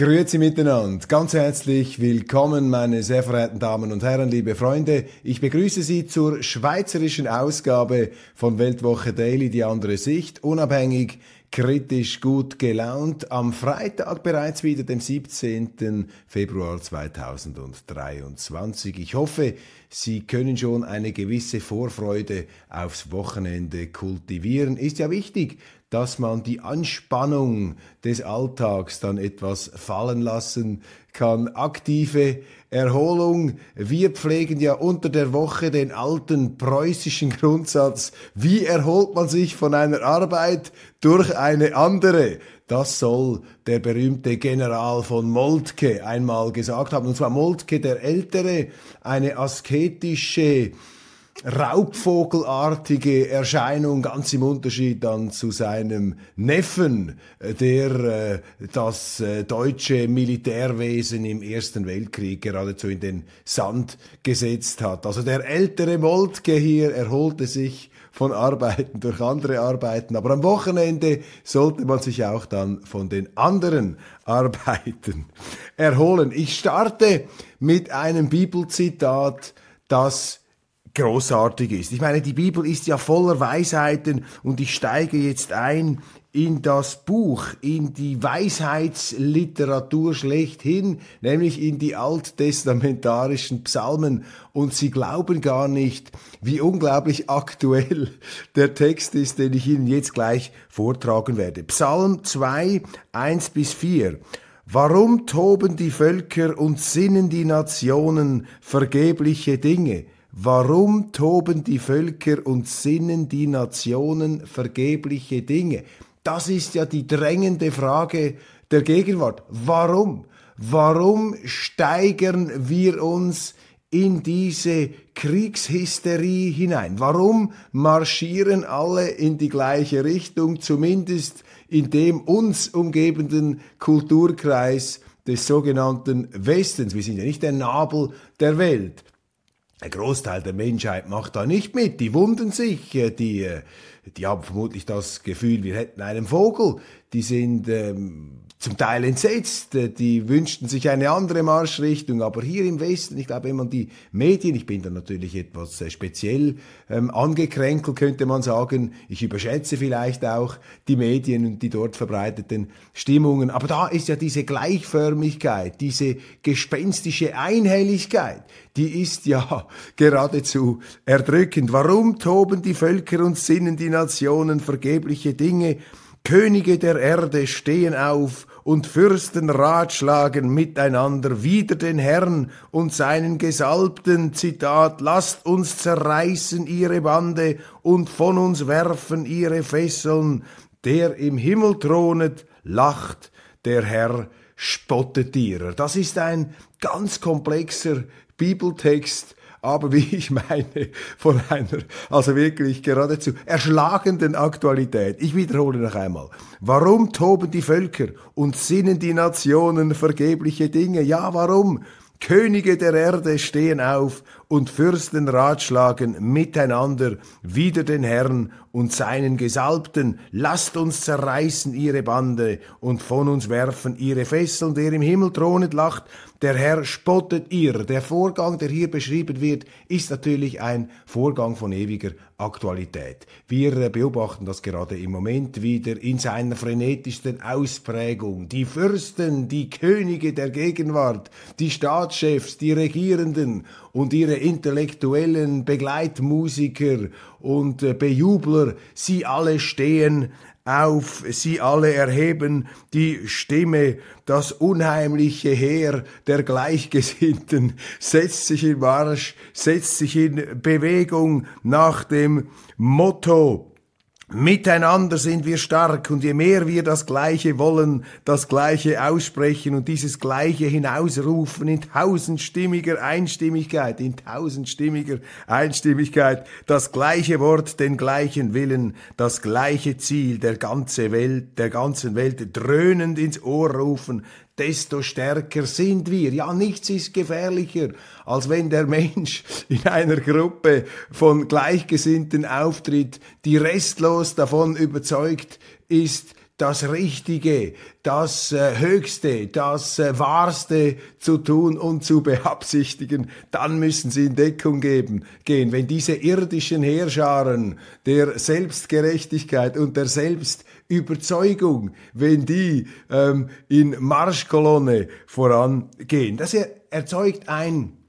Grüezi miteinander. Ganz herzlich willkommen, meine sehr verehrten Damen und Herren, liebe Freunde. Ich begrüße Sie zur schweizerischen Ausgabe von Weltwoche Daily, die andere Sicht, unabhängig, kritisch, gut gelaunt. Am Freitag bereits wieder, dem 17. Februar 2023. Ich hoffe, Sie können schon eine gewisse Vorfreude aufs Wochenende kultivieren. Ist ja wichtig, dass man die Anspannung des Alltags dann etwas fallen lassen kann. Aktive Erholung. Wir pflegen ja unter der Woche den alten preußischen Grundsatz, wie erholt man sich von einer Arbeit durch eine andere. Das soll der berühmte General von Moltke einmal gesagt haben. Und zwar Moltke der Ältere, eine asketische raubvogelartige Erscheinung, ganz im Unterschied dann zu seinem Neffen, äh, der äh, das äh, deutsche Militärwesen im Ersten Weltkrieg geradezu in den Sand gesetzt hat. Also der ältere Moltke hier erholte sich von Arbeiten durch andere Arbeiten, aber am Wochenende sollte man sich auch dann von den anderen Arbeiten erholen. Ich starte mit einem Bibelzitat, das großartig ist. Ich meine, die Bibel ist ja voller Weisheiten und ich steige jetzt ein in das Buch, in die Weisheitsliteratur schlechthin, nämlich in die alttestamentarischen Psalmen. Und Sie glauben gar nicht, wie unglaublich aktuell der Text ist, den ich Ihnen jetzt gleich vortragen werde. Psalm 2, 1 bis 4. Warum toben die Völker und sinnen die Nationen vergebliche Dinge? Warum toben die Völker und sinnen die Nationen vergebliche Dinge? Das ist ja die drängende Frage der Gegenwart. Warum? Warum steigern wir uns in diese Kriegshysterie hinein? Warum marschieren alle in die gleiche Richtung, zumindest in dem uns umgebenden Kulturkreis des sogenannten Westens? Wir sind ja nicht der Nabel der Welt. Der Großteil der Menschheit macht da nicht mit. Die wunden sich, äh, die, äh, die haben vermutlich das Gefühl, wir hätten einen Vogel. Die sind ähm, zum Teil entsetzt, äh, die wünschten sich eine andere Marschrichtung, aber hier im Westen, ich glaube, wenn man die Medien, ich bin da natürlich etwas äh, speziell ähm, angekränkelt, könnte man sagen, ich überschätze vielleicht auch die Medien und die dort verbreiteten Stimmungen, aber da ist ja diese Gleichförmigkeit, diese gespenstische Einhelligkeit, die ist ja geradezu erdrückend. Warum toben die Völker und sinnen die Nationen vergebliche Dinge? Könige der Erde stehen auf und Fürsten ratschlagen miteinander wider den Herrn und seinen Gesalbten, Zitat, lasst uns zerreißen ihre Bande und von uns werfen ihre Fesseln, der im Himmel thronet, lacht, der Herr spottet ihrer. Das ist ein ganz komplexer Bibeltext, aber wie ich meine, von einer, also wirklich geradezu erschlagenden Aktualität. Ich wiederhole noch einmal. Warum toben die Völker und sinnen die Nationen vergebliche Dinge? Ja, warum? Könige der Erde stehen auf und Fürsten ratschlagen miteinander wider den Herrn und seinen Gesalbten. Lasst uns zerreißen ihre Bande und von uns werfen ihre Fesseln, der im Himmel thronet, lacht. Der Herr spottet ihr. Der Vorgang, der hier beschrieben wird, ist natürlich ein Vorgang von ewiger Aktualität. Wir äh, beobachten das gerade im Moment wieder in seiner frenetischsten Ausprägung. Die Fürsten, die Könige der Gegenwart, die Staatschefs, die Regierenden und ihre intellektuellen Begleitmusiker und äh, Bejubler, sie alle stehen auf, sie alle erheben die Stimme, das unheimliche Heer der Gleichgesinnten setzt sich in Marsch, setzt sich in Bewegung nach dem Motto, Miteinander sind wir stark und je mehr wir das Gleiche wollen, das Gleiche aussprechen und dieses Gleiche hinausrufen in tausendstimmiger Einstimmigkeit, in tausendstimmiger Einstimmigkeit, das gleiche Wort, den gleichen Willen, das gleiche Ziel der ganze Welt, der ganzen Welt dröhnend ins Ohr rufen, desto stärker sind wir. Ja, nichts ist gefährlicher, als wenn der Mensch in einer Gruppe von Gleichgesinnten auftritt, die restlos davon überzeugt ist, das Richtige, das äh, Höchste, das äh, Wahrste zu tun und zu beabsichtigen, dann müssen sie in Deckung geben, gehen. Wenn diese irdischen Heerscharen der Selbstgerechtigkeit und der Selbstüberzeugung, wenn die ähm, in Marschkolonne vorangehen, das erzeugt ein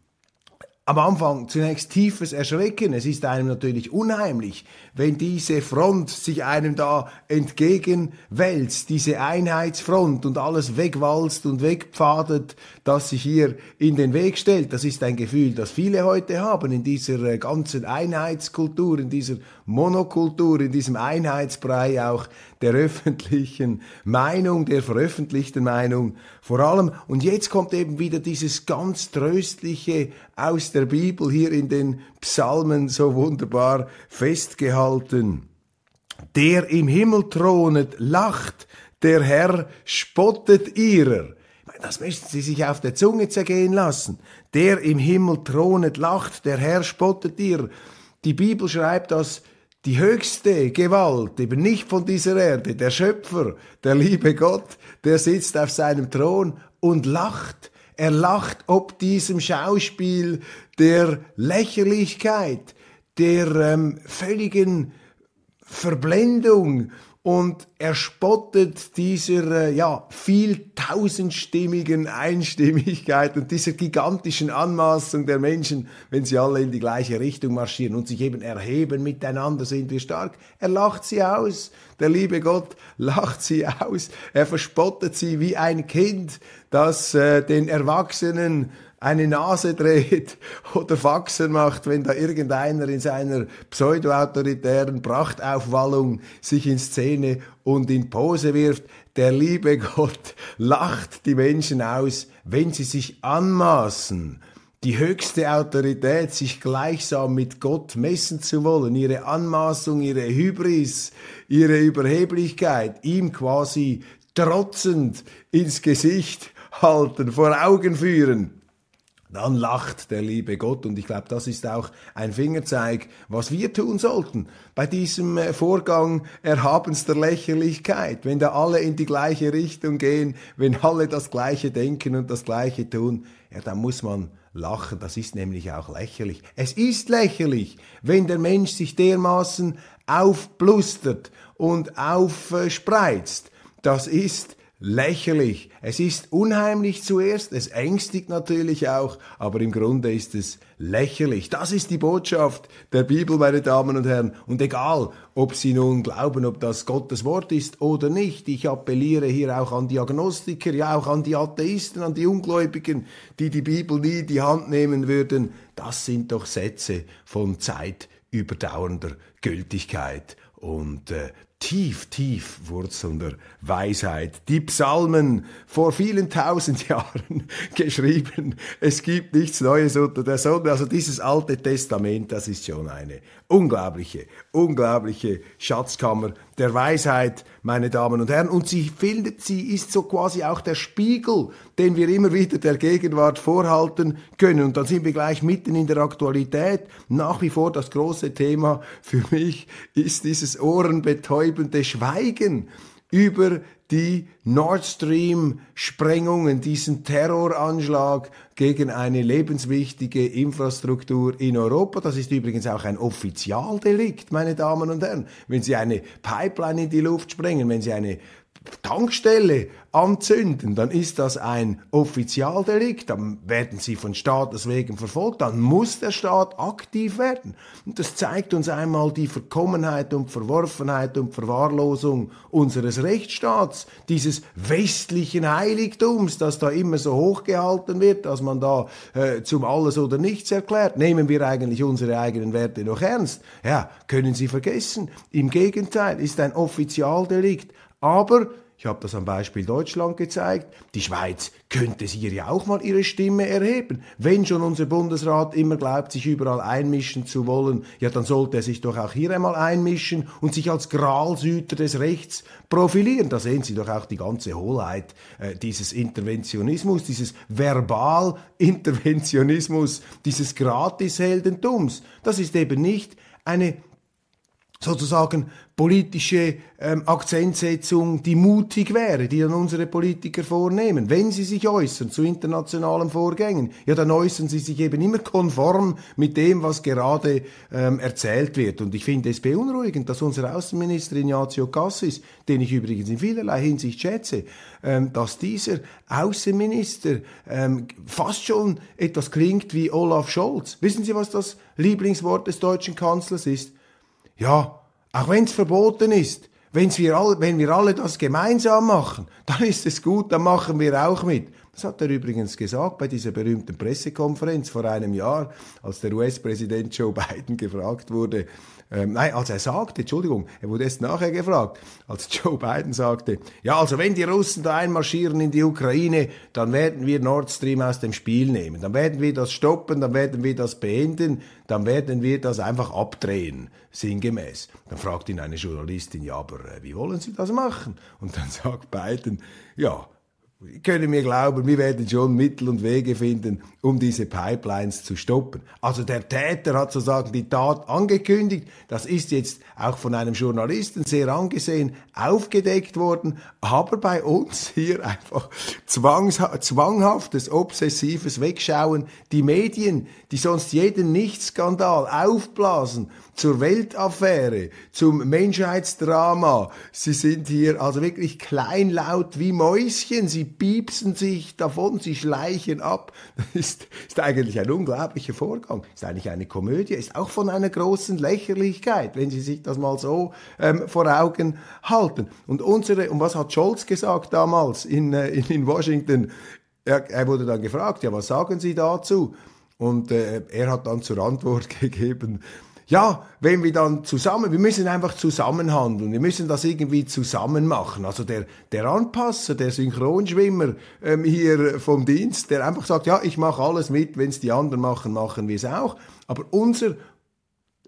am Anfang zunächst tiefes Erschrecken. Es ist einem natürlich unheimlich, wenn diese Front sich einem da entgegenwälzt, diese Einheitsfront und alles wegwalzt und wegpfadet, das sich hier in den Weg stellt. Das ist ein Gefühl, das viele heute haben in dieser äh, ganzen Einheitskultur, in dieser Monokultur, in diesem Einheitsbrei auch der öffentlichen Meinung, der veröffentlichten Meinung vor allem. Und jetzt kommt eben wieder dieses ganz tröstliche aus der Bibel hier in den Psalmen so wunderbar festgehalten. Der im Himmel thronet, lacht, der Herr spottet ihrer. Das müssen Sie sich auf der Zunge zergehen lassen. Der im Himmel thronet, lacht, der Herr spottet ihrer. Die Bibel schreibt, dass die höchste Gewalt, eben nicht von dieser Erde, der Schöpfer, der liebe Gott, der sitzt auf seinem Thron und lacht. Er lacht ob diesem Schauspiel der Lächerlichkeit, der ähm, völligen Verblendung und er spottet dieser äh, ja viel tausendstimmigen Einstimmigkeit und dieser gigantischen Anmaßung der Menschen, wenn sie alle in die gleiche Richtung marschieren und sich eben erheben miteinander sind wir stark. Er lacht sie aus, der liebe Gott lacht sie aus, er verspottet sie wie ein Kind, das äh, den Erwachsenen eine Nase dreht oder Faxen macht, wenn da irgendeiner in seiner pseudo-autoritären Prachtaufwallung sich in Szene und in Pose wirft. Der liebe Gott lacht die Menschen aus, wenn sie sich anmaßen, die höchste Autorität, sich gleichsam mit Gott messen zu wollen, ihre Anmaßung, ihre Hybris, ihre Überheblichkeit, ihm quasi trotzend ins Gesicht halten, vor Augen führen dann lacht der liebe Gott. Und ich glaube, das ist auch ein Fingerzeig, was wir tun sollten bei diesem äh, Vorgang erhabenster Lächerlichkeit. Wenn da alle in die gleiche Richtung gehen, wenn alle das Gleiche denken und das Gleiche tun, ja, dann muss man lachen. Das ist nämlich auch lächerlich. Es ist lächerlich, wenn der Mensch sich dermaßen aufblustert und aufspreizt. Das ist lächerlich. Es ist unheimlich zuerst, es ängstigt natürlich auch, aber im Grunde ist es lächerlich. Das ist die Botschaft der Bibel, meine Damen und Herren. Und egal, ob Sie nun glauben, ob das Gottes Wort ist oder nicht, ich appelliere hier auch an die Agnostiker, ja auch an die Atheisten, an die Ungläubigen, die die Bibel nie die Hand nehmen würden. Das sind doch Sätze von zeitüberdauernder Gültigkeit. Und äh, tief, tief wurzelnder Weisheit. Die Psalmen vor vielen tausend Jahren geschrieben. Es gibt nichts Neues unter der Sonne. Also dieses alte Testament, das ist schon eine unglaubliche, unglaubliche Schatzkammer der Weisheit, meine Damen und Herren. Und sie findet, sie ist so quasi auch der Spiegel, den wir immer wieder der Gegenwart vorhalten können. Und dann sind wir gleich mitten in der Aktualität. Nach wie vor das große Thema für mich ist dieses ohrenbetäubende Schweigen über die Nord Stream-Sprengungen, diesen Terroranschlag gegen eine lebenswichtige Infrastruktur in Europa. Das ist übrigens auch ein Offizialdelikt, meine Damen und Herren. Wenn Sie eine Pipeline in die Luft sprengen, wenn Sie eine Tankstelle anzünden, dann ist das ein Offizialdelikt, dann werden sie von Staates wegen verfolgt, dann muss der Staat aktiv werden. Und das zeigt uns einmal die Verkommenheit und Verworfenheit und Verwahrlosung unseres Rechtsstaats, dieses westlichen Heiligtums, das da immer so hochgehalten wird, dass man da äh, zum Alles oder Nichts erklärt. Nehmen wir eigentlich unsere eigenen Werte noch ernst? Ja, können Sie vergessen. Im Gegenteil, ist ein Offizialdelikt. Aber ich habe das am Beispiel Deutschland gezeigt. Die Schweiz könnte hier ja auch mal ihre Stimme erheben. Wenn schon unser Bundesrat immer glaubt, sich überall einmischen zu wollen, ja, dann sollte er sich doch auch hier einmal einmischen und sich als Gralsüter des Rechts profilieren. Da sehen Sie doch auch die ganze Hohlheit äh, dieses Interventionismus, dieses Verbalinterventionismus, dieses Gratisheldentums. Das ist eben nicht eine sozusagen politische ähm, Akzentsetzung, die mutig wäre, die dann unsere Politiker vornehmen. Wenn sie sich äußern zu internationalen Vorgängen, ja, dann äußern sie sich eben immer konform mit dem, was gerade ähm, erzählt wird. Und ich finde es beunruhigend, dass unser Außenminister Ignazio Cassis, den ich übrigens in vielerlei Hinsicht schätze, ähm, dass dieser Außenminister ähm, fast schon etwas klingt wie Olaf Scholz. Wissen Sie, was das Lieblingswort des deutschen Kanzlers ist? Ja, auch wenn es verboten ist, wenn's wir alle, wenn wir alle das gemeinsam machen, dann ist es gut, dann machen wir auch mit. Das hat er übrigens gesagt bei dieser berühmten Pressekonferenz vor einem Jahr, als der US-Präsident Joe Biden gefragt wurde, ähm, nein, als er sagte, Entschuldigung, er wurde erst nachher gefragt, als Joe Biden sagte, ja, also wenn die Russen da einmarschieren in die Ukraine, dann werden wir Nord Stream aus dem Spiel nehmen, dann werden wir das stoppen, dann werden wir das beenden, dann werden wir das einfach abdrehen, sinngemäß. Dann fragt ihn eine Journalistin, ja, aber äh, wie wollen Sie das machen? Und dann sagt Biden, ja, können mir glauben, wir werden schon Mittel und Wege finden, um diese Pipelines zu stoppen. Also der Täter hat sozusagen die Tat angekündigt. Das ist jetzt auch von einem Journalisten sehr angesehen aufgedeckt worden. Aber bei uns hier einfach zwanghaftes, obsessives Wegschauen. Die Medien, die sonst jeden Nichtskandal aufblasen, zur Weltaffäre, zum Menschheitsdrama. Sie sind hier also wirklich kleinlaut wie Mäuschen. Sie piepsen sich davon, sie schleichen ab. Das ist, ist eigentlich ein unglaublicher Vorgang. Ist eigentlich eine Komödie, ist auch von einer großen Lächerlichkeit, wenn Sie sich das mal so ähm, vor Augen halten. Und unsere, und was hat Scholz gesagt damals in, äh, in, in Washington? Er, er wurde dann gefragt, ja, was sagen Sie dazu? Und äh, er hat dann zur Antwort gegeben, ja, wenn wir dann zusammen, wir müssen einfach zusammenhandeln, wir müssen das irgendwie zusammen machen. Also der, der Anpasser, der Synchronschwimmer ähm, hier vom Dienst, der einfach sagt, ja, ich mache alles mit, wenn es die anderen machen, machen wir es auch. Aber unser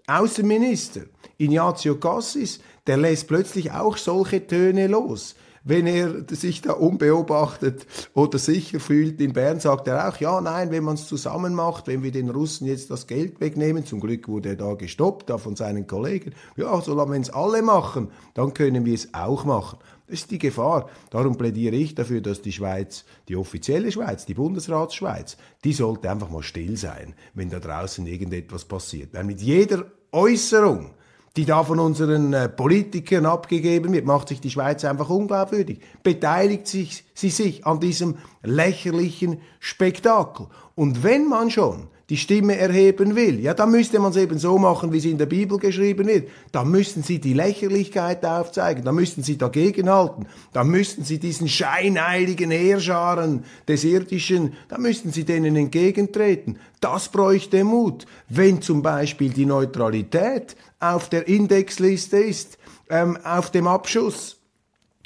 Außenminister, Ignazio Cassis, der lässt plötzlich auch solche Töne los wenn er sich da unbeobachtet oder sicher fühlt. In Bern sagt er auch, ja, nein, wenn man es zusammen macht, wenn wir den Russen jetzt das Geld wegnehmen, zum Glück wurde er da gestoppt, da von seinen Kollegen, ja, solange wir es alle machen, dann können wir es auch machen. Das ist die Gefahr. Darum plädiere ich dafür, dass die Schweiz, die offizielle Schweiz, die Bundesratsschweiz, die sollte einfach mal still sein, wenn da draußen irgendetwas passiert. Weil mit jeder Äußerung, die da von unseren äh, Politikern abgegeben wird, macht sich die Schweiz einfach unglaubwürdig. Beteiligt sich, sie sich an diesem lächerlichen Spektakel. Und wenn man schon die Stimme erheben will, ja, dann müsste man es eben so machen, wie es in der Bibel geschrieben wird. Dann müssten sie die Lächerlichkeit aufzeigen, dann müssten sie dagegenhalten, dann müssten sie diesen scheinheiligen Heerscharen des Irdischen, dann müssten sie denen entgegentreten. Das bräuchte Mut. Wenn zum Beispiel die Neutralität auf der Indexliste ist, ähm, auf dem Abschuss,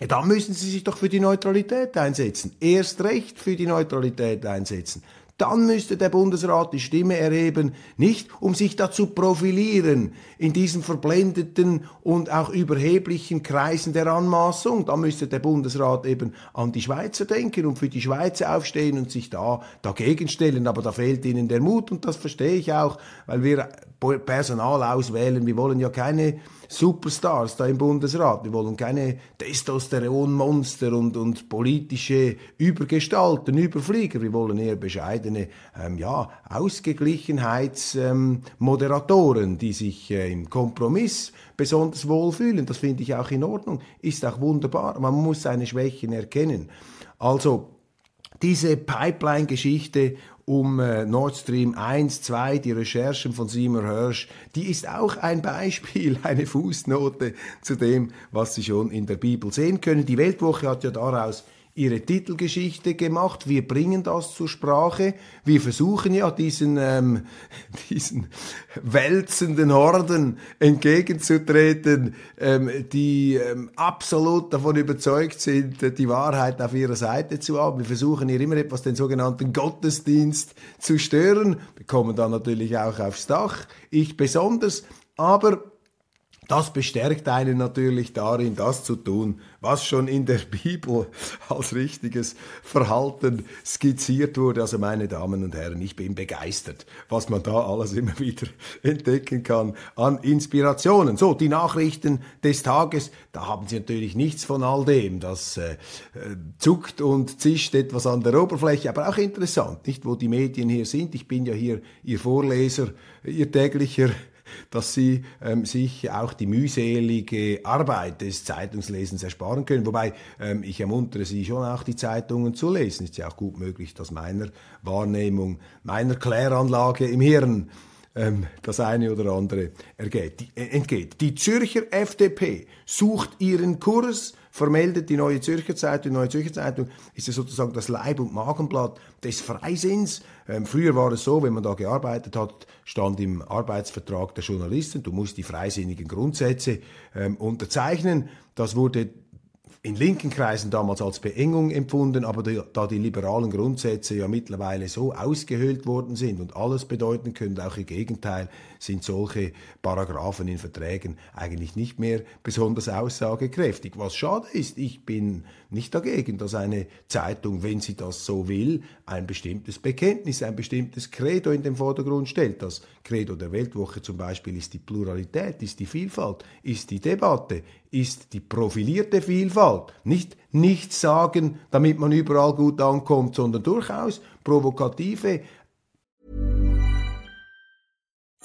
ja, dann müssen Sie sich doch für die Neutralität einsetzen. Erst recht für die Neutralität einsetzen dann müsste der Bundesrat die Stimme erheben, nicht um sich da zu profilieren in diesen verblendeten und auch überheblichen Kreisen der Anmaßung. Da müsste der Bundesrat eben an die Schweizer denken und für die Schweizer aufstehen und sich da dagegen stellen. Aber da fehlt ihnen der Mut und das verstehe ich auch, weil wir Personal auswählen. Wir wollen ja keine Superstars da im Bundesrat. Wir wollen keine Testosteronmonster und, und politische Übergestalten, Überflieger. Wir wollen eher bescheidene, ähm, ja, Ausgeglichenheitsmoderatoren, ähm, die sich äh, im Kompromiss besonders wohlfühlen. Das finde ich auch in Ordnung. Ist auch wunderbar. Man muss seine Schwächen erkennen. Also, diese Pipeline-Geschichte um äh, Nord Stream 1, 2, die Recherchen von Seymour Hirsch, die ist auch ein Beispiel, eine Fußnote zu dem, was Sie schon in der Bibel sehen können. Die Weltwoche hat ja daraus ihre Titelgeschichte gemacht. Wir bringen das zur Sprache. Wir versuchen ja diesen, ähm, diesen wälzenden Horden entgegenzutreten, ähm, die ähm, absolut davon überzeugt sind, die Wahrheit auf ihrer Seite zu haben. Wir versuchen hier immer etwas den sogenannten Gottesdienst zu stören, Wir kommen dann natürlich auch aufs Dach. Ich besonders. Aber das bestärkt einen natürlich darin, das zu tun, was schon in der Bibel als richtiges Verhalten skizziert wurde. Also meine Damen und Herren, ich bin begeistert, was man da alles immer wieder entdecken kann an Inspirationen. So, die Nachrichten des Tages, da haben Sie natürlich nichts von all dem. Das äh, zuckt und zischt etwas an der Oberfläche, aber auch interessant, nicht, wo die Medien hier sind. Ich bin ja hier Ihr Vorleser, Ihr täglicher dass sie ähm, sich auch die mühselige Arbeit des Zeitungslesens ersparen können. Wobei ähm, ich ermuntere Sie schon auch die Zeitungen zu lesen. Ist ja auch gut möglich, dass meiner Wahrnehmung, meiner Kläranlage im Hirn ähm, das eine oder andere ergeht, die, äh, entgeht. Die Zürcher FDP sucht ihren Kurs vermeldet die Neue Zürcher Zeitung. Die Neue Zürcher Zeitung ist ja sozusagen das Leib- und Magenblatt des Freisinns. Ähm, früher war es so, wenn man da gearbeitet hat, stand im Arbeitsvertrag der Journalisten, du musst die freisinnigen Grundsätze ähm, unterzeichnen. Das wurde in linken Kreisen damals als Beengung empfunden, aber da die liberalen Grundsätze ja mittlerweile so ausgehöhlt worden sind und alles bedeuten können, auch ihr Gegenteil, sind solche Paragraphen in Verträgen eigentlich nicht mehr besonders aussagekräftig. Was schade ist, ich bin nicht dagegen, dass eine Zeitung, wenn sie das so will, ein bestimmtes Bekenntnis, ein bestimmtes Credo in den Vordergrund stellt. Das Credo der Weltwoche zum Beispiel ist die Pluralität, ist die Vielfalt, ist die Debatte, ist die profilierte Vielfalt. Nicht nichts sagen, damit man überall gut ankommt, sondern durchaus provokative.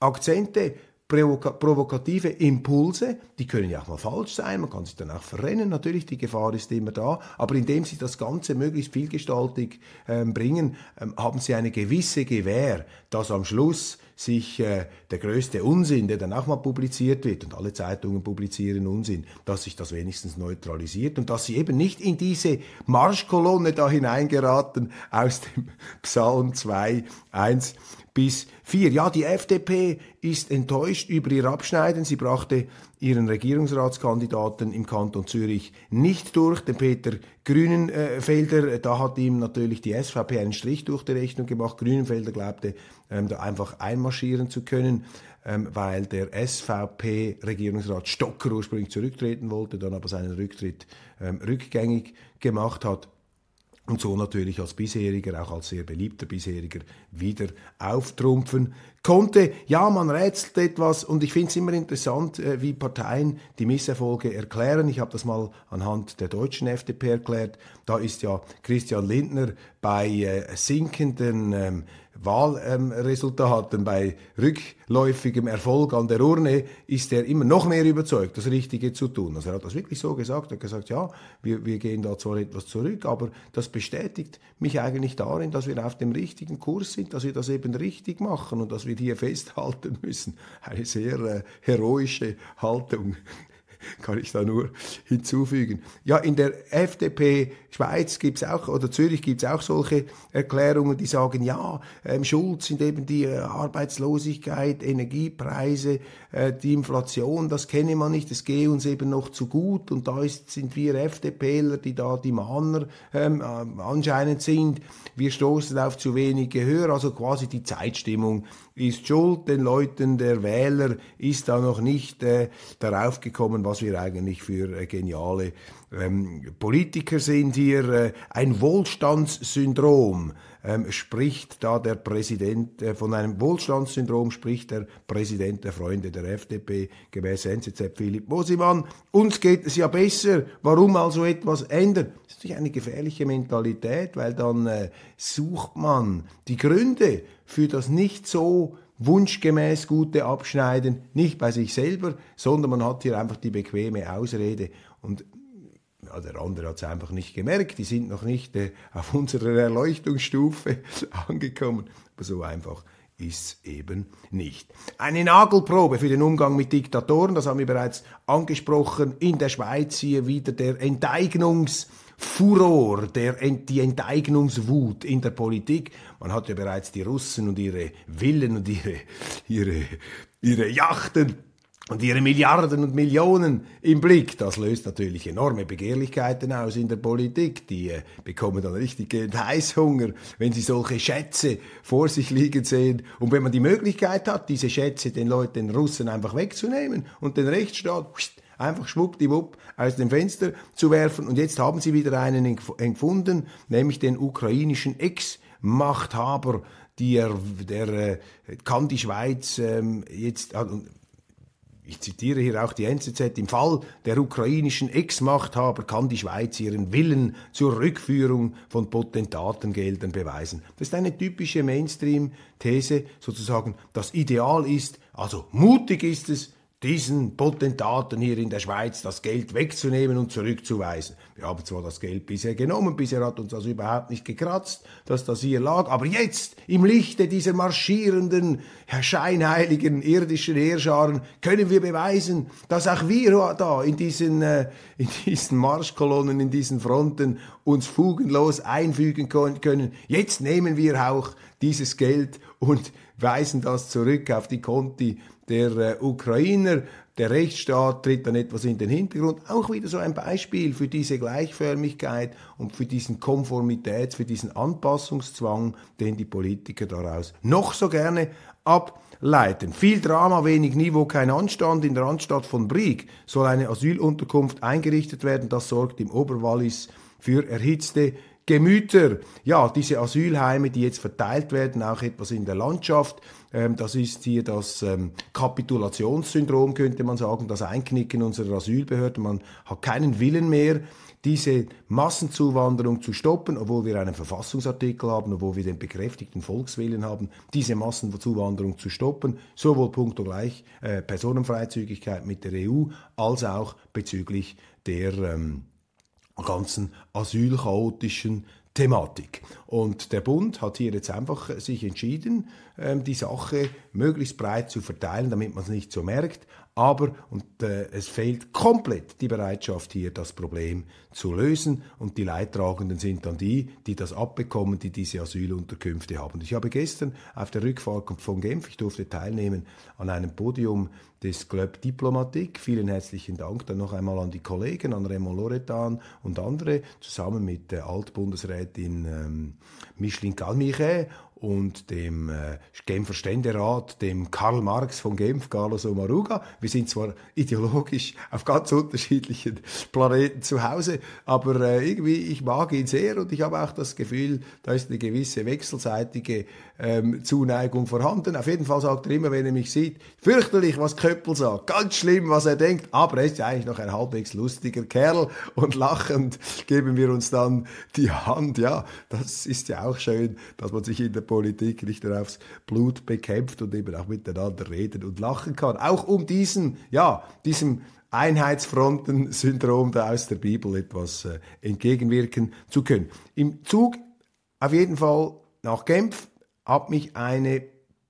Akzente, provoka provokative Impulse, die können ja auch mal falsch sein, man kann sich dann auch verrennen, natürlich, die Gefahr ist immer da, aber indem sie das Ganze möglichst vielgestaltig ähm, bringen, ähm, haben sie eine gewisse Gewähr, dass am Schluss sich äh, der größte Unsinn, der dann auch mal publiziert wird, und alle Zeitungen publizieren Unsinn, dass sich das wenigstens neutralisiert und dass sie eben nicht in diese Marschkolonne da hineingeraten aus dem Psalm 2, 1 bis 4. Ja, die FDP ist enttäuscht über ihr Abschneiden. Sie brachte ihren Regierungsratskandidaten im Kanton Zürich nicht durch, den Peter Grünenfelder. Da hat ihm natürlich die SVP einen Strich durch die Rechnung gemacht. Grünenfelder glaubte, ähm, da einfach einmarschieren zu können, ähm, weil der SVP-Regierungsrat Stocker ursprünglich zurücktreten wollte, dann aber seinen Rücktritt ähm, rückgängig gemacht hat und so natürlich als bisheriger, auch als sehr beliebter bisheriger, wieder auftrumpfen konnte. Ja, man rätselt etwas und ich finde es immer interessant, äh, wie Parteien die Misserfolge erklären. Ich habe das mal anhand der deutschen FDP erklärt. Da ist ja Christian Lindner bei äh, sinkenden ähm, Wahlresultaten, ähm, bei rückläufigem Erfolg an der Urne, ist er immer noch mehr überzeugt, das Richtige zu tun. Also er hat das wirklich so gesagt, er hat gesagt, ja, wir, wir gehen da zwar etwas zurück, aber das bestätigt mich eigentlich darin, dass wir auf dem richtigen Kurs sind, dass wir das eben richtig machen und dass wir hier festhalten müssen. Eine sehr äh, heroische Haltung kann ich da nur hinzufügen. Ja, in der FDP Schweiz gibt's auch, oder Zürich gibt's auch solche Erklärungen, die sagen, ja, ähm, Schuld sind eben die äh, Arbeitslosigkeit, Energiepreise, äh, die Inflation, das kenne man nicht, es gehe uns eben noch zu gut und da ist, sind wir FDPler, die da die Mahner ähm, äh, anscheinend sind. Wir stoßen auf zu wenig Gehör, also quasi die Zeitstimmung ist schuld, den Leuten, der Wähler ist da noch nicht äh, darauf gekommen, was wir eigentlich für äh, geniale ähm, Politiker sind hier. Äh, ein Wohlstandssyndrom ähm, spricht da der Präsident, äh, von einem Wohlstandssyndrom spricht der Präsident der Freunde der FDP, gemäß NZZ Philipp Mosimann. Uns geht es ja besser, warum also etwas ändern? Das ist natürlich eine gefährliche Mentalität, weil dann äh, sucht man die Gründe für das nicht so wunschgemäß gute Abschneiden, nicht bei sich selber, sondern man hat hier einfach die bequeme Ausrede. Und der andere hat es einfach nicht gemerkt, die sind noch nicht äh, auf unserer Erleuchtungsstufe angekommen. Aber so einfach ist eben nicht. Eine Nagelprobe für den Umgang mit Diktatoren, das haben wir bereits angesprochen. In der Schweiz hier wieder der Enteignungsfuror, der, die Enteignungswut in der Politik. Man hat ja bereits die Russen und ihre Villen und ihre, ihre, ihre Yachten und ihre Milliarden und Millionen im Blick. Das löst natürlich enorme Begehrlichkeiten aus in der Politik. Die äh, bekommen dann richtig Heißhunger, wenn sie solche Schätze vor sich liegen sehen. Und wenn man die Möglichkeit hat, diese Schätze den Leuten, den Russen einfach wegzunehmen und den Rechtsstaat einfach schwuppdiwupp aus dem Fenster zu werfen. Und jetzt haben sie wieder einen gefunden, nämlich den ukrainischen Ex-Machthaber, der, der äh, kann die Schweiz ähm, jetzt, ich zitiere hier auch die NZZ, im Fall der ukrainischen Ex-Machthaber kann die Schweiz ihren Willen zur Rückführung von Potentatengeldern beweisen. Das ist eine typische Mainstream-These, sozusagen, das Ideal ist, also mutig ist es, diesen Potentaten hier in der Schweiz das Geld wegzunehmen und zurückzuweisen. Wir haben zwar das Geld bisher genommen, bisher hat uns das überhaupt nicht gekratzt, dass das hier lag, aber jetzt im Lichte dieser marschierenden, scheinheiligen irdischen Heerscharen können wir beweisen, dass auch wir da in diesen, äh, in diesen Marschkolonnen, in diesen Fronten uns fugenlos einfügen können. Jetzt nehmen wir auch dieses Geld und weisen das zurück auf die Konti der äh, Ukrainer. Der Rechtsstaat tritt dann etwas in den Hintergrund. Auch wieder so ein Beispiel für diese Gleichförmigkeit und für diesen Konformitäts, für diesen Anpassungszwang, den die Politiker daraus noch so gerne ableiten. Viel Drama, wenig Niveau, kein Anstand. In der Anstadt von Brieg soll eine Asylunterkunft eingerichtet werden. Das sorgt im Oberwallis für erhitzte Gemüter. Ja, diese Asylheime, die jetzt verteilt werden, auch etwas in der Landschaft. Ähm, das ist hier das ähm, Kapitulationssyndrom, könnte man sagen, das Einknicken unserer Asylbehörden. Man hat keinen Willen mehr, diese Massenzuwanderung zu stoppen, obwohl wir einen Verfassungsartikel haben, obwohl wir den bekräftigten Volkswillen haben, diese Massenzuwanderung zu stoppen, sowohl punkto gleich äh, Personenfreizügigkeit mit der EU als auch bezüglich der ähm, ganzen asylchaotischen Thematik. Und der Bund hat hier jetzt einfach sich entschieden, ähm, die Sache möglichst breit zu verteilen, damit man es nicht so merkt. Aber, und äh, es fehlt komplett die Bereitschaft hier, das Problem zu lösen. Und die Leidtragenden sind dann die, die das abbekommen, die diese Asylunterkünfte haben. Ich habe gestern auf der Rückfahrt von Genf, ich durfte teilnehmen an einem Podium des Club Diplomatik. Vielen herzlichen Dank dann noch einmal an die Kollegen, an Raymond Loretan und andere, zusammen mit der Altbundesrätin ähm, Micheline Calmiche und dem äh, Genfer Ständerat, dem Karl Marx von Genf, Carlos Omaruga. Wir sind zwar ideologisch auf ganz unterschiedlichen Planeten zu Hause, aber äh, irgendwie, ich mag ihn sehr und ich habe auch das Gefühl, da ist eine gewisse wechselseitige ähm, Zuneigung vorhanden. Auf jeden Fall sagt er immer, wenn er mich sieht, fürchterlich, was Köppel sagt, ganz schlimm, was er denkt, aber er ist ja eigentlich noch ein halbwegs lustiger Kerl und lachend geben wir uns dann die Hand. Ja, das ist ja auch schön, dass man sich in der Politik nicht nur aufs Blut bekämpft und eben auch miteinander reden und lachen kann. Auch um diesen, ja, diesem Einheitsfronten-Syndrom da aus der Bibel etwas äh, entgegenwirken zu können. Im Zug auf jeden Fall nach Genf hat mich eine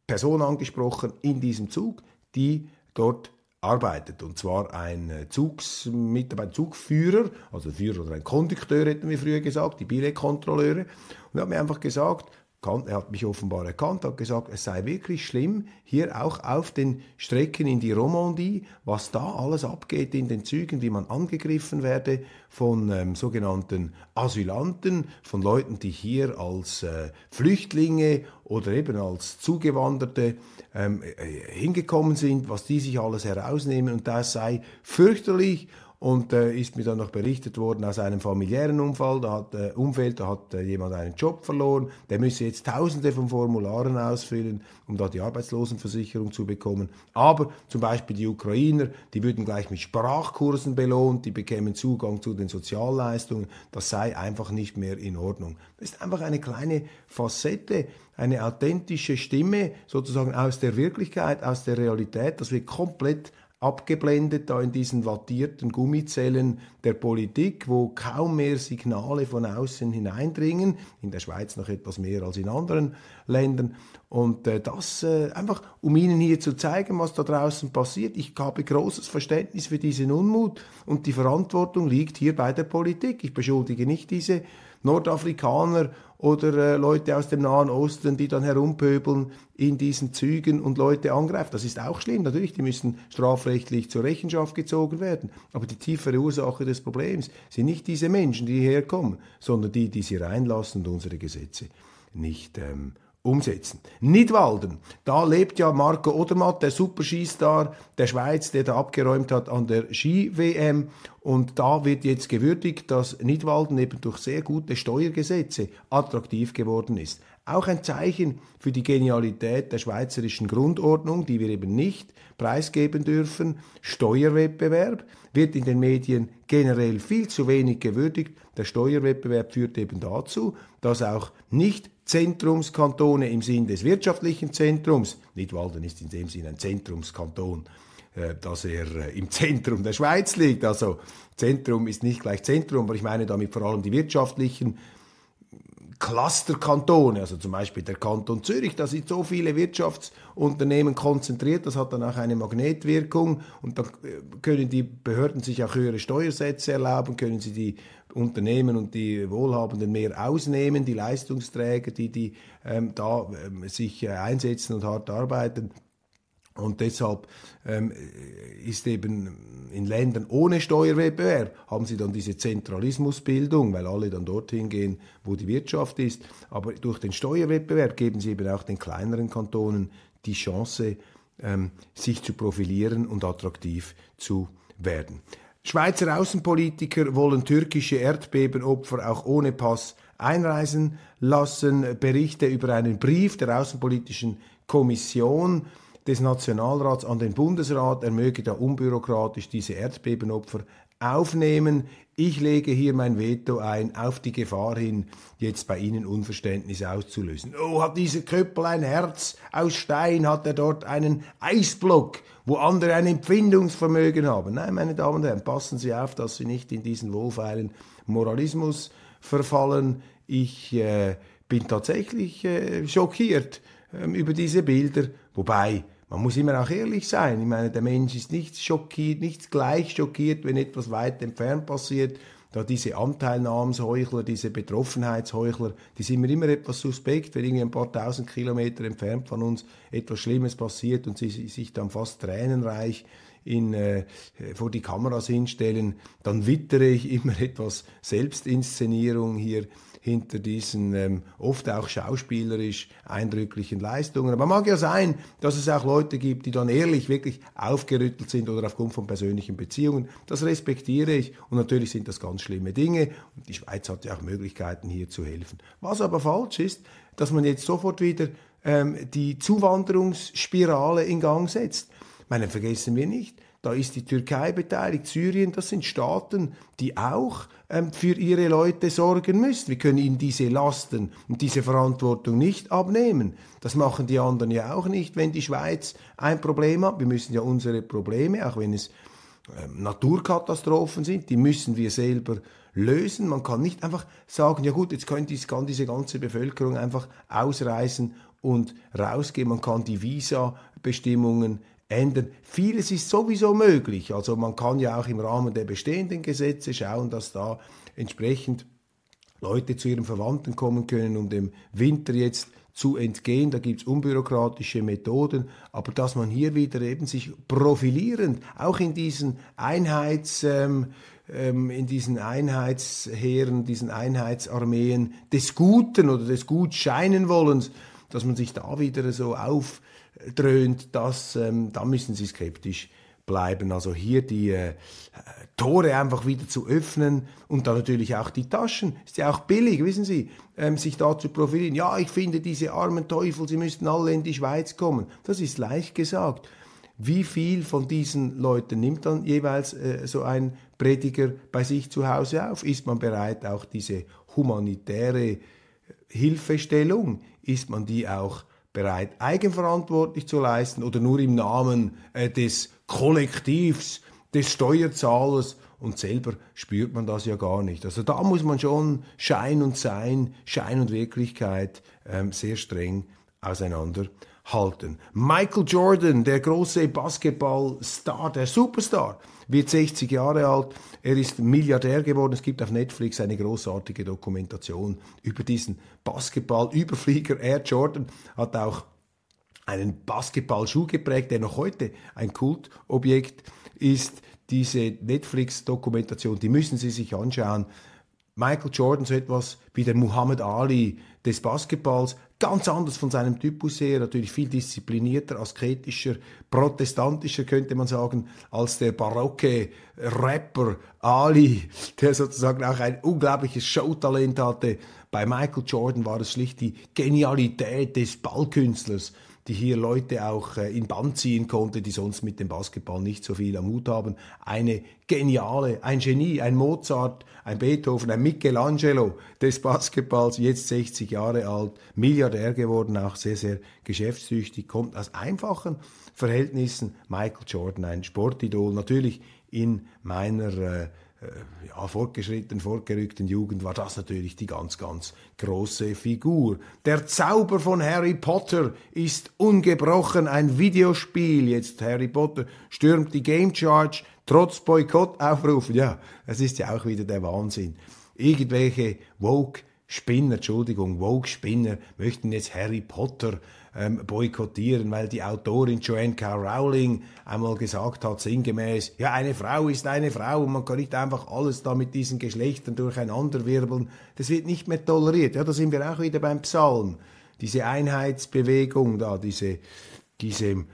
Person angesprochen in diesem Zug, die dort arbeitet. Und zwar ein äh, Zugsmitarbeiter, Zugführer, also Führer oder ein Kondukteur, hätten wir früher gesagt, die Billetkontrolleure. Und er hat mir einfach gesagt, er hat mich offenbar erkannt, hat gesagt, es sei wirklich schlimm, hier auch auf den Strecken in die Romandie, was da alles abgeht in den Zügen, wie man angegriffen werde von ähm, sogenannten Asylanten, von Leuten, die hier als äh, Flüchtlinge oder eben als Zugewanderte ähm, äh, hingekommen sind, was die sich alles herausnehmen. Und das sei fürchterlich und äh, ist mir dann noch berichtet worden aus einem familiären Unfall, da hat, äh, Umfeld, da hat äh, jemand einen Job verloren, der müsse jetzt tausende von Formularen ausfüllen, um da die Arbeitslosenversicherung zu bekommen. Aber zum Beispiel die Ukrainer, die würden gleich mit Sprachkursen belohnt, die bekämen Zugang zu den Sozialleistungen, das sei einfach nicht mehr in Ordnung. Das ist einfach eine kleine Facette, eine authentische Stimme sozusagen aus der Wirklichkeit, aus der Realität, dass wir komplett abgeblendet da in diesen wattierten Gummizellen der Politik, wo kaum mehr Signale von außen hineindringen, in der Schweiz noch etwas mehr als in anderen Ländern. Und äh, das äh, einfach, um Ihnen hier zu zeigen, was da draußen passiert. Ich habe großes Verständnis für diesen Unmut und die Verantwortung liegt hier bei der Politik. Ich beschuldige nicht diese Nordafrikaner oder äh, Leute aus dem Nahen Osten, die dann herumpöbeln in diesen Zügen und Leute angreifen. Das ist auch schlimm, natürlich, die müssen strafrechtlich zur Rechenschaft gezogen werden. Aber die tiefere Ursache des Problems sind nicht diese Menschen, die hierher kommen, sondern die, die sie reinlassen und unsere Gesetze nicht ähm, umsetzen. Nidwalden, da lebt ja Marco Odermatt, der Super-Skistar der Schweiz, der da abgeräumt hat an der Ski-WM. Und da wird jetzt gewürdigt, dass Nidwalden eben durch sehr gute Steuergesetze attraktiv geworden ist. Auch ein Zeichen für die Genialität der schweizerischen Grundordnung, die wir eben nicht preisgeben dürfen. Steuerwettbewerb wird in den Medien generell viel zu wenig gewürdigt. Der Steuerwettbewerb führt eben dazu, dass auch nicht Zentrumskantone im Sinn des wirtschaftlichen Zentrums, Nidwalden ist in dem Sinn ein Zentrumskanton, äh, dass er äh, im Zentrum der Schweiz liegt. Also Zentrum ist nicht gleich Zentrum, aber ich meine damit vor allem die wirtschaftlichen Clusterkantone, also zum Beispiel der Kanton Zürich, da sind so viele Wirtschaftsunternehmen konzentriert, das hat dann auch eine Magnetwirkung. Und dann äh, können die Behörden sich auch höhere Steuersätze erlauben, können sie die Unternehmen und die Wohlhabenden mehr ausnehmen, die Leistungsträger, die, die ähm, da ähm, sich äh, einsetzen und hart arbeiten. Und deshalb ähm, ist eben in Ländern ohne Steuerwettbewerb haben sie dann diese Zentralismusbildung, weil alle dann dorthin gehen, wo die Wirtschaft ist. Aber durch den Steuerwettbewerb geben sie eben auch den kleineren Kantonen die Chance, ähm, sich zu profilieren und attraktiv zu werden. Schweizer Außenpolitiker wollen türkische Erdbebenopfer auch ohne Pass einreisen lassen. Berichte über einen Brief der Außenpolitischen Kommission des Nationalrats an den Bundesrat, er möge da unbürokratisch diese Erdbebenopfer aufnehmen. Ich lege hier mein Veto ein auf die Gefahr hin, jetzt bei Ihnen Unverständnis auszulösen. Oh, hat dieser Köppel ein Herz aus Stein, hat er dort einen Eisblock, wo andere ein Empfindungsvermögen haben. Nein, meine Damen und Herren, passen Sie auf, dass Sie nicht in diesen wohlfeilen Moralismus verfallen. Ich äh, bin tatsächlich äh, schockiert äh, über diese Bilder, wobei man muss immer auch ehrlich sein. Ich meine, der Mensch ist nicht schockiert, nicht gleich schockiert, wenn etwas weit entfernt passiert. Da diese Anteilnahmsheuchler, diese Betroffenheitsheuchler, die sind mir immer etwas suspekt, wenn irgendwie ein paar tausend Kilometer entfernt von uns etwas Schlimmes passiert und sie sich dann fast tränenreich in, äh, vor die Kameras hinstellen, dann wittere ich immer etwas Selbstinszenierung hier hinter diesen ähm, oft auch schauspielerisch eindrücklichen Leistungen. Aber mag ja sein, dass es auch Leute gibt, die dann ehrlich wirklich aufgerüttelt sind oder aufgrund von persönlichen Beziehungen. Das respektiere ich und natürlich sind das ganz schlimme Dinge und die Schweiz hat ja auch Möglichkeiten hier zu helfen. Was aber falsch ist, dass man jetzt sofort wieder ähm, die Zuwanderungsspirale in Gang setzt. Ich meine, vergessen wir nicht, da ist die Türkei beteiligt, Syrien, das sind Staaten, die auch für ihre Leute sorgen müssen. Wir können ihnen diese Lasten und diese Verantwortung nicht abnehmen. Das machen die anderen ja auch nicht, wenn die Schweiz ein Problem hat. Wir müssen ja unsere Probleme, auch wenn es ähm, Naturkatastrophen sind, die müssen wir selber lösen. Man kann nicht einfach sagen, ja gut, jetzt kann diese ganze Bevölkerung einfach ausreisen und rausgehen. Man kann die Visa-Bestimmungen ändern. Vieles ist sowieso möglich. Also man kann ja auch im Rahmen der bestehenden Gesetze schauen, dass da entsprechend Leute zu ihren Verwandten kommen können, um dem Winter jetzt zu entgehen. Da gibt es unbürokratische Methoden, aber dass man hier wieder eben sich profilierend, auch in diesen Einheits... Ähm, ähm, in diesen Einheitsheeren, diesen Einheitsarmeen des Guten oder des Gutscheinenwollens, dass man sich da wieder so auf dröhnt, das, ähm, da müssen sie skeptisch bleiben. Also hier die äh, Tore einfach wieder zu öffnen und dann natürlich auch die Taschen. Ist ja auch billig, wissen Sie, ähm, sich da zu profilieren. Ja, ich finde diese armen Teufel, sie müssten alle in die Schweiz kommen. Das ist leicht gesagt. Wie viel von diesen Leuten nimmt dann jeweils äh, so ein Prediger bei sich zu Hause auf? Ist man bereit, auch diese humanitäre Hilfestellung, ist man die auch bereit, eigenverantwortlich zu leisten oder nur im Namen äh, des Kollektivs, des Steuerzahlers und selber spürt man das ja gar nicht. Also da muss man schon Schein und Sein, Schein und Wirklichkeit ähm, sehr streng auseinanderhalten. Michael Jordan, der große Basketballstar, der Superstar, wird 60 Jahre alt. Er ist Milliardär geworden. Es gibt auf Netflix eine großartige Dokumentation über diesen Basketball-Überflieger. Air Jordan hat auch einen Basketballschuh geprägt, der noch heute ein Kultobjekt ist. Diese Netflix-Dokumentation, die müssen Sie sich anschauen. Michael Jordan so etwas wie der Muhammad Ali des Basketballs, ganz anders von seinem Typus her, natürlich viel disziplinierter, asketischer, protestantischer könnte man sagen, als der barocke Rapper Ali, der sozusagen auch ein unglaubliches Showtalent hatte. Bei Michael Jordan war es schlicht die Genialität des Ballkünstlers, die hier Leute auch äh, in Band ziehen konnte, die sonst mit dem Basketball nicht so viel am Hut haben. Eine geniale, ein Genie, ein Mozart, ein Beethoven, ein Michelangelo des Basketballs, jetzt 60 Jahre alt, Milliardär geworden, auch sehr, sehr geschäftstüchtig, kommt aus einfachen Verhältnissen. Michael Jordan, ein Sportidol, natürlich in meiner äh, ja, fortgeschritten, fortgerückten Jugend war das natürlich die ganz, ganz große Figur. Der Zauber von Harry Potter ist ungebrochen ein Videospiel. Jetzt Harry Potter stürmt die Game Charge trotz Boykott aufrufen. Ja, das ist ja auch wieder der Wahnsinn. Irgendwelche Woke Spinner, Entschuldigung, Vogue-Spinner möchten jetzt Harry Potter ähm, boykottieren, weil die Autorin Joanne K. Rowling einmal gesagt hat, sinngemäß, ja, eine Frau ist eine Frau und man kann nicht einfach alles da mit diesen Geschlechtern durcheinander wirbeln. Das wird nicht mehr toleriert. Ja, da sind wir auch wieder beim Psalm. Diese Einheitsbewegung da, diese, diese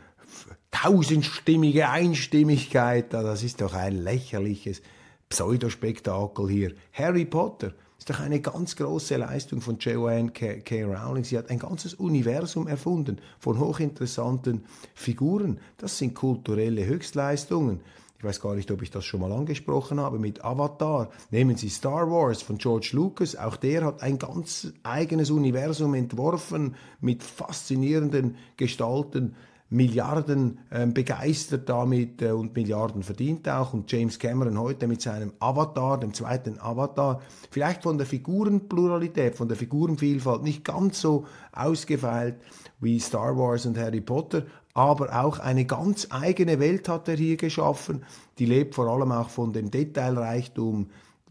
tausendstimmige Einstimmigkeit da, das ist doch ein lächerliches Pseudospektakel hier. Harry Potter ist doch eine ganz große Leistung von Joanne K. K. Rowling. Sie hat ein ganzes Universum erfunden von hochinteressanten Figuren. Das sind kulturelle Höchstleistungen. Ich weiß gar nicht, ob ich das schon mal angesprochen habe mit Avatar. Nehmen Sie Star Wars von George Lucas. Auch der hat ein ganz eigenes Universum entworfen mit faszinierenden Gestalten. Milliarden äh, begeistert damit äh, und Milliarden verdient auch. Und James Cameron heute mit seinem Avatar, dem zweiten Avatar, vielleicht von der Figurenpluralität, von der Figurenvielfalt nicht ganz so ausgefeilt wie Star Wars und Harry Potter, aber auch eine ganz eigene Welt hat er hier geschaffen. Die lebt vor allem auch von dem Detailreichtum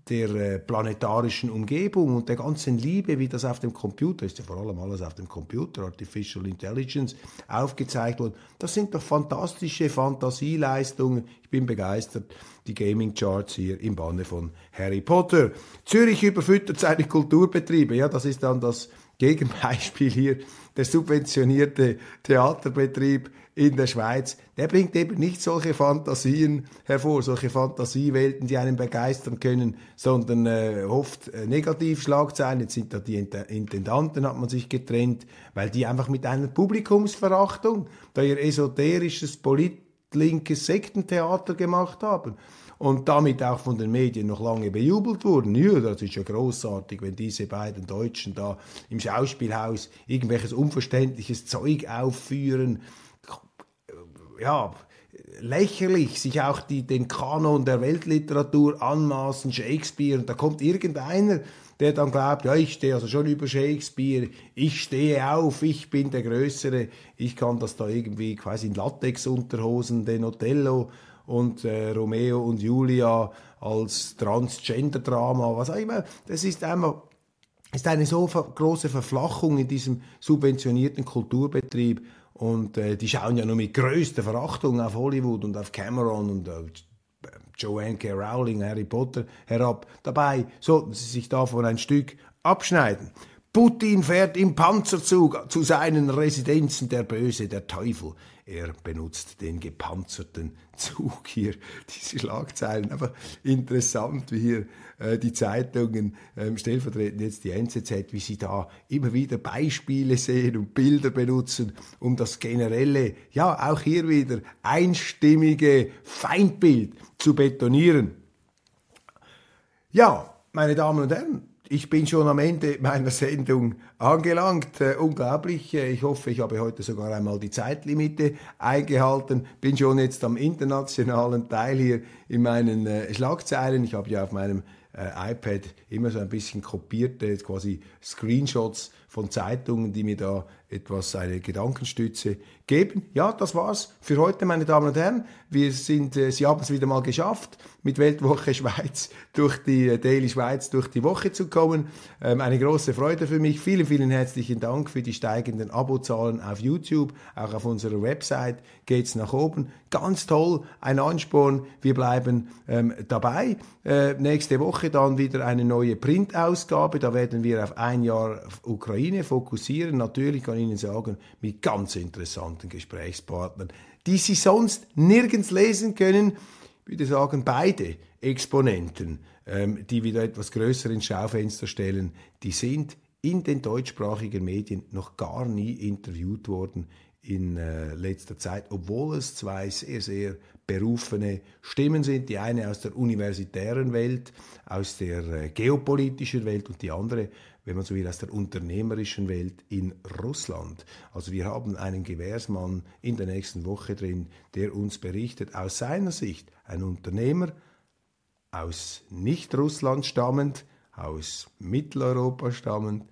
der äh, planetarischen Umgebung und der ganzen Liebe, wie das auf dem Computer, ist ja vor allem alles auf dem Computer, Artificial Intelligence, aufgezeigt wurde. Das sind doch fantastische Fantasieleistungen. Ich bin begeistert. Die Gaming Charts hier im Banne von Harry Potter. Zürich überfüttert seine Kulturbetriebe. Ja, das ist dann das Gegenbeispiel hier, der subventionierte Theaterbetrieb in der Schweiz, der bringt eben nicht solche Fantasien hervor, solche Fantasiewelten, die einen begeistern können, sondern äh, oft äh, Negativschlagzeilen. Jetzt sind da die Intendanten, hat man sich getrennt, weil die einfach mit einer Publikumsverachtung da ihr esoterisches, politlinkes Sektentheater gemacht haben und damit auch von den Medien noch lange bejubelt wurden. Ja, das ist ja großartig, wenn diese beiden Deutschen da im Schauspielhaus irgendwelches unverständliches Zeug aufführen. Ja, lächerlich, sich auch die, den Kanon der Weltliteratur anmaßen, Shakespeare, und da kommt irgendeiner, der dann glaubt, ja, ich stehe also schon über Shakespeare, ich stehe auf, ich bin der Größere, ich kann das da irgendwie quasi in Latex-Unterhosen, den Othello und äh, Romeo und Julia als Transgender-Drama, was auch immer, das ist einmal ist eine so große Verflachung in diesem subventionierten Kulturbetrieb und äh, die schauen ja nur mit größter Verachtung auf Hollywood und auf Cameron und auf Joanne K. Rowling, Harry Potter herab. Dabei sollten sie sich davon ein Stück abschneiden. Putin fährt im Panzerzug zu seinen Residenzen, der Böse, der Teufel. Er benutzt den gepanzerten Zug hier. Diese Schlagzeilen, aber interessant, wie hier äh, die Zeitungen, ähm, stellvertretend jetzt die NZZ, wie sie da immer wieder Beispiele sehen und Bilder benutzen, um das generelle, ja auch hier wieder einstimmige Feindbild zu betonieren. Ja, meine Damen und Herren, ich bin schon am Ende meiner Sendung angelangt. Äh, unglaublich. Äh, ich hoffe, ich habe heute sogar einmal die Zeitlimite eingehalten. Bin schon jetzt am internationalen Teil hier in meinen äh, Schlagzeilen. Ich habe ja auf meinem äh, iPad immer so ein bisschen kopierte quasi Screenshots von Zeitungen, die mir da etwas eine Gedankenstütze geben. Ja, das war's für heute, meine Damen und Herren. Wir sind, äh, Sie haben es wieder mal geschafft, mit Weltwoche Schweiz durch die äh, Daily Schweiz durch die Woche zu kommen. Ähm, eine große Freude für mich. Vielen, vielen herzlichen Dank für die steigenden Abozahlen auf YouTube. Auch auf unserer Website geht's nach oben. Ganz toll, ein Ansporn. Wir bleiben ähm, dabei. Äh, nächste Woche dann wieder eine neue Printausgabe. Da werden wir auf ein Jahr Ukraine fokussieren. Natürlich kann ich Ihnen sagen, mit ganz interessanten Gesprächspartnern, die Sie sonst nirgends lesen können. Ich würde sagen, beide Exponenten, ähm, die wieder etwas größer ins Schaufenster stellen, die sind in den deutschsprachigen Medien noch gar nie interviewt worden in äh, letzter Zeit, obwohl es zwei sehr, sehr berufene Stimmen sind. Die eine aus der universitären Welt, aus der äh, geopolitischen Welt und die andere wenn man so will, aus der unternehmerischen Welt in Russland. Also wir haben einen Gewährsmann in der nächsten Woche drin, der uns berichtet aus seiner Sicht, ein Unternehmer aus Nicht-Russland stammend, aus Mitteleuropa stammend,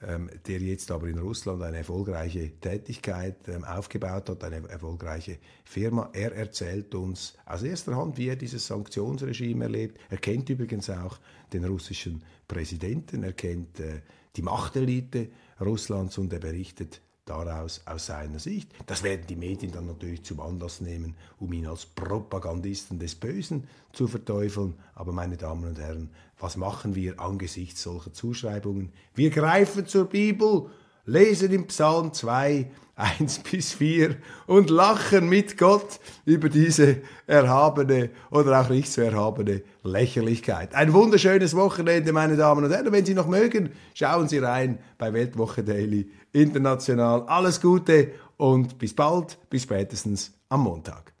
ähm, der jetzt aber in Russland eine erfolgreiche Tätigkeit ähm, aufgebaut hat, eine erfolgreiche Firma. Er erzählt uns aus erster Hand, wie er dieses Sanktionsregime erlebt. Er kennt übrigens auch den russischen Präsidenten, er kennt äh, die Machtelite Russlands und er berichtet daraus aus seiner Sicht. Das werden die Medien dann natürlich zum Anlass nehmen, um ihn als Propagandisten des Bösen zu verteufeln. Aber meine Damen und Herren, was machen wir angesichts solcher Zuschreibungen? Wir greifen zur Bibel, lesen im Psalm 2, 1 bis 4 und lachen mit Gott über diese erhabene oder auch nicht so erhabene Lächerlichkeit. Ein wunderschönes Wochenende, meine Damen und Herren. Wenn Sie noch mögen, schauen Sie rein bei Weltwoche Daily international. Alles Gute und bis bald, bis spätestens am Montag.